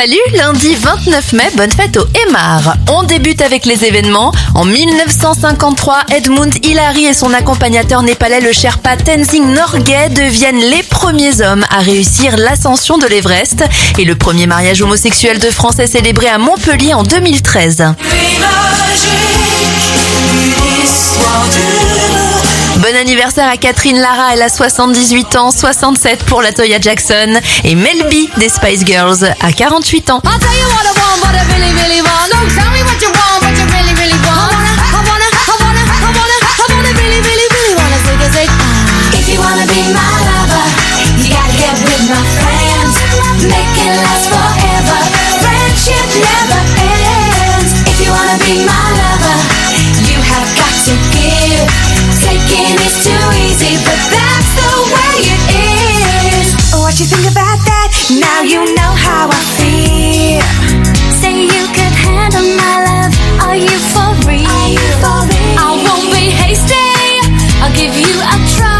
Salut, lundi 29 mai, bonne fête au Aymar. On débute avec les événements. En 1953, Edmund Hillary et son accompagnateur népalais le Sherpa Tenzing Norgay deviennent les premiers hommes à réussir l'ascension de l'Everest. Et le premier mariage homosexuel de France est célébré à Montpellier en 2013. Bon anniversaire à Catherine Lara, elle a 78 ans, 67 pour la Toya Jackson et Melby des Spice Girls à 48 ans. what you think about that? Now you know how I feel. Say you could handle my love. Are you for real? Are you for real? I won't be hasty. I'll give you a try.